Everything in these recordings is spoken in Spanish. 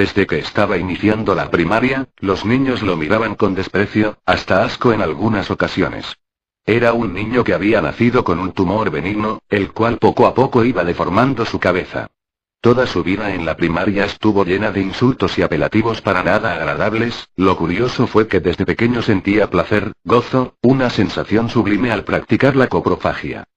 Desde que estaba iniciando la primaria, los niños lo miraban con desprecio, hasta asco en algunas ocasiones. Era un niño que había nacido con un tumor benigno, el cual poco a poco iba deformando su cabeza. Toda su vida en la primaria estuvo llena de insultos y apelativos para nada agradables, lo curioso fue que desde pequeño sentía placer, gozo, una sensación sublime al practicar la coprofagia.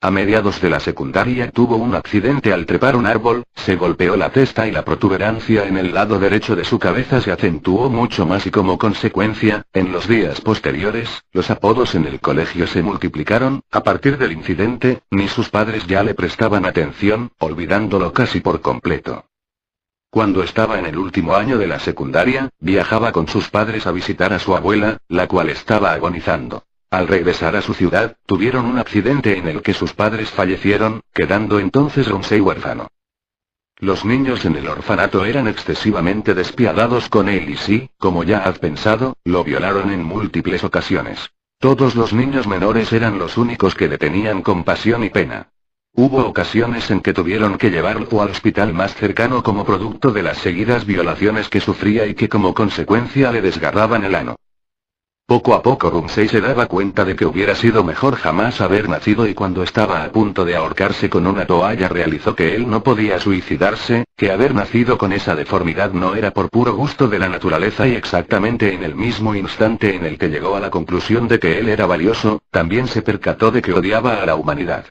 A mediados de la secundaria tuvo un accidente al trepar un árbol, se golpeó la testa y la protuberancia en el lado derecho de su cabeza se acentuó mucho más y como consecuencia, en los días posteriores, los apodos en el colegio se multiplicaron, a partir del incidente, ni sus padres ya le prestaban atención, olvidándolo casi por completo. Cuando estaba en el último año de la secundaria, viajaba con sus padres a visitar a su abuela, la cual estaba agonizando. Al regresar a su ciudad, tuvieron un accidente en el que sus padres fallecieron, quedando entonces Rumsey huérfano. Los niños en el orfanato eran excesivamente despiadados con él y sí, como ya has pensado, lo violaron en múltiples ocasiones. Todos los niños menores eran los únicos que le tenían compasión y pena. Hubo ocasiones en que tuvieron que llevarlo al hospital más cercano como producto de las seguidas violaciones que sufría y que como consecuencia le desgarraban el ano. Poco a poco Rumsey se daba cuenta de que hubiera sido mejor jamás haber nacido y cuando estaba a punto de ahorcarse con una toalla realizó que él no podía suicidarse, que haber nacido con esa deformidad no era por puro gusto de la naturaleza y exactamente en el mismo instante en el que llegó a la conclusión de que él era valioso, también se percató de que odiaba a la humanidad.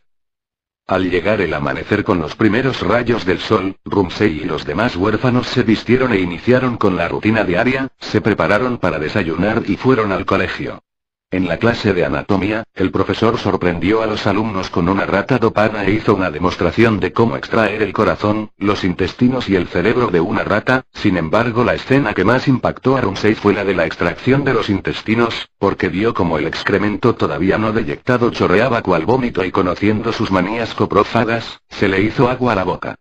Al llegar el amanecer con los primeros rayos del sol, Rumsey y los demás huérfanos se vistieron e iniciaron con la rutina diaria, se prepararon para desayunar y fueron al colegio. En la clase de anatomía, el profesor sorprendió a los alumnos con una rata dopada e hizo una demostración de cómo extraer el corazón, los intestinos y el cerebro de una rata, sin embargo la escena que más impactó a Rumsey fue la de la extracción de los intestinos, porque vio como el excremento todavía no deyectado chorreaba cual vómito y conociendo sus manías coprófagas, se le hizo agua a la boca.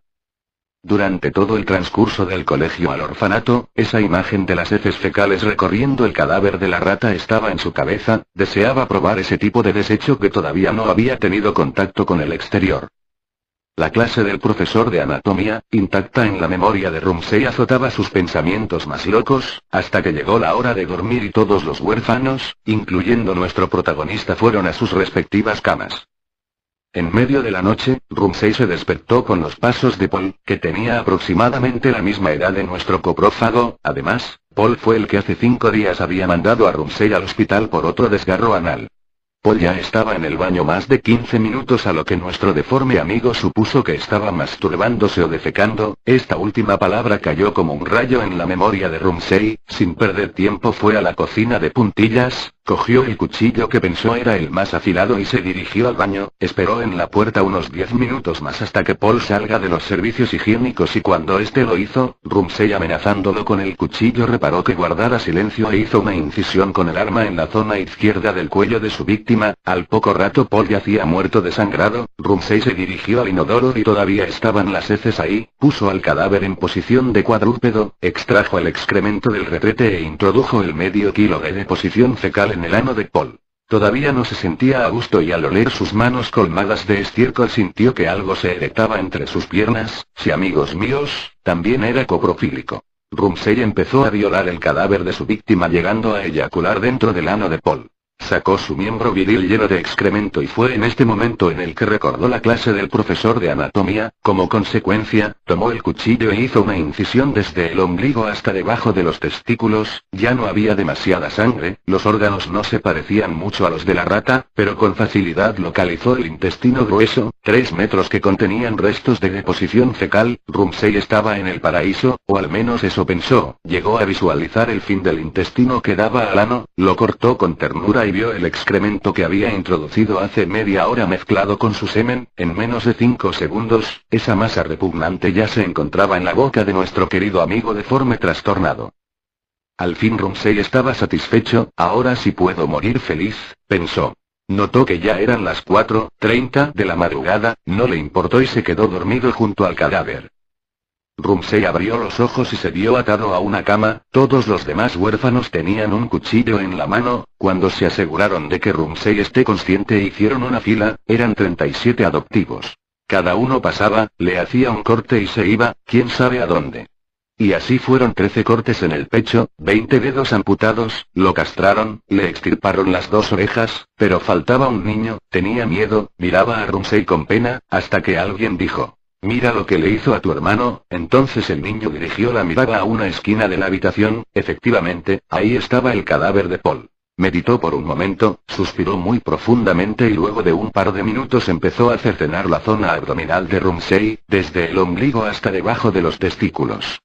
Durante todo el transcurso del colegio al orfanato, esa imagen de las heces fecales recorriendo el cadáver de la rata estaba en su cabeza, deseaba probar ese tipo de desecho que todavía no había tenido contacto con el exterior. La clase del profesor de anatomía, intacta en la memoria de Rumsey, azotaba sus pensamientos más locos, hasta que llegó la hora de dormir y todos los huérfanos, incluyendo nuestro protagonista, fueron a sus respectivas camas. En medio de la noche, Rumsey se despertó con los pasos de Paul, que tenía aproximadamente la misma edad de nuestro coprófago, además, Paul fue el que hace cinco días había mandado a Rumsey al hospital por otro desgarro anal. Paul ya estaba en el baño más de 15 minutos a lo que nuestro deforme amigo supuso que estaba masturbándose o defecando, esta última palabra cayó como un rayo en la memoria de Rumsey, sin perder tiempo fue a la cocina de puntillas, Cogió el cuchillo que pensó era el más afilado y se dirigió al baño, esperó en la puerta unos diez minutos más hasta que Paul salga de los servicios higiénicos y cuando este lo hizo, Rumsey amenazándolo con el cuchillo reparó que guardara silencio e hizo una incisión con el arma en la zona izquierda del cuello de su víctima, al poco rato Paul yacía muerto desangrado, Rumsey se dirigió al inodoro y todavía estaban las heces ahí, puso al cadáver en posición de cuadrúpedo, extrajo el excremento del retrete e introdujo el medio kilo de deposición fecal en el ano de Paul. Todavía no se sentía a gusto y al oler sus manos colmadas de estiércol sintió que algo se erectaba entre sus piernas, si amigos míos, también era coprofílico. Rumsey empezó a violar el cadáver de su víctima llegando a eyacular dentro del ano de Paul. Sacó su miembro viril lleno de excremento y fue en este momento en el que recordó la clase del profesor de anatomía, como consecuencia, tomó el cuchillo e hizo una incisión desde el ombligo hasta debajo de los testículos, ya no había demasiada sangre, los órganos no se parecían mucho a los de la rata, pero con facilidad localizó el intestino grueso, tres metros que contenían restos de deposición fecal, Rumsey estaba en el paraíso, o al menos eso pensó, llegó a visualizar el fin del intestino que daba al ano, lo cortó con ternura y vio el excremento que había introducido hace media hora mezclado con su semen, en menos de cinco segundos, esa masa repugnante ya se encontraba en la boca de nuestro querido amigo deforme trastornado. Al fin Rumsey estaba satisfecho, ahora sí puedo morir feliz, pensó. Notó que ya eran las 4.30 de la madrugada, no le importó y se quedó dormido junto al cadáver. Rumsey abrió los ojos y se vio atado a una cama, todos los demás huérfanos tenían un cuchillo en la mano, cuando se aseguraron de que Rumsey esté consciente hicieron una fila, eran 37 adoptivos. Cada uno pasaba, le hacía un corte y se iba, quién sabe a dónde. Y así fueron 13 cortes en el pecho, 20 dedos amputados, lo castraron, le extirparon las dos orejas, pero faltaba un niño, tenía miedo, miraba a Rumsey con pena, hasta que alguien dijo. Mira lo que le hizo a tu hermano, entonces el niño dirigió la mirada a una esquina de la habitación, efectivamente, ahí estaba el cadáver de Paul. Meditó por un momento, suspiró muy profundamente y luego de un par de minutos empezó a cercenar la zona abdominal de Rumsey, desde el ombligo hasta debajo de los testículos.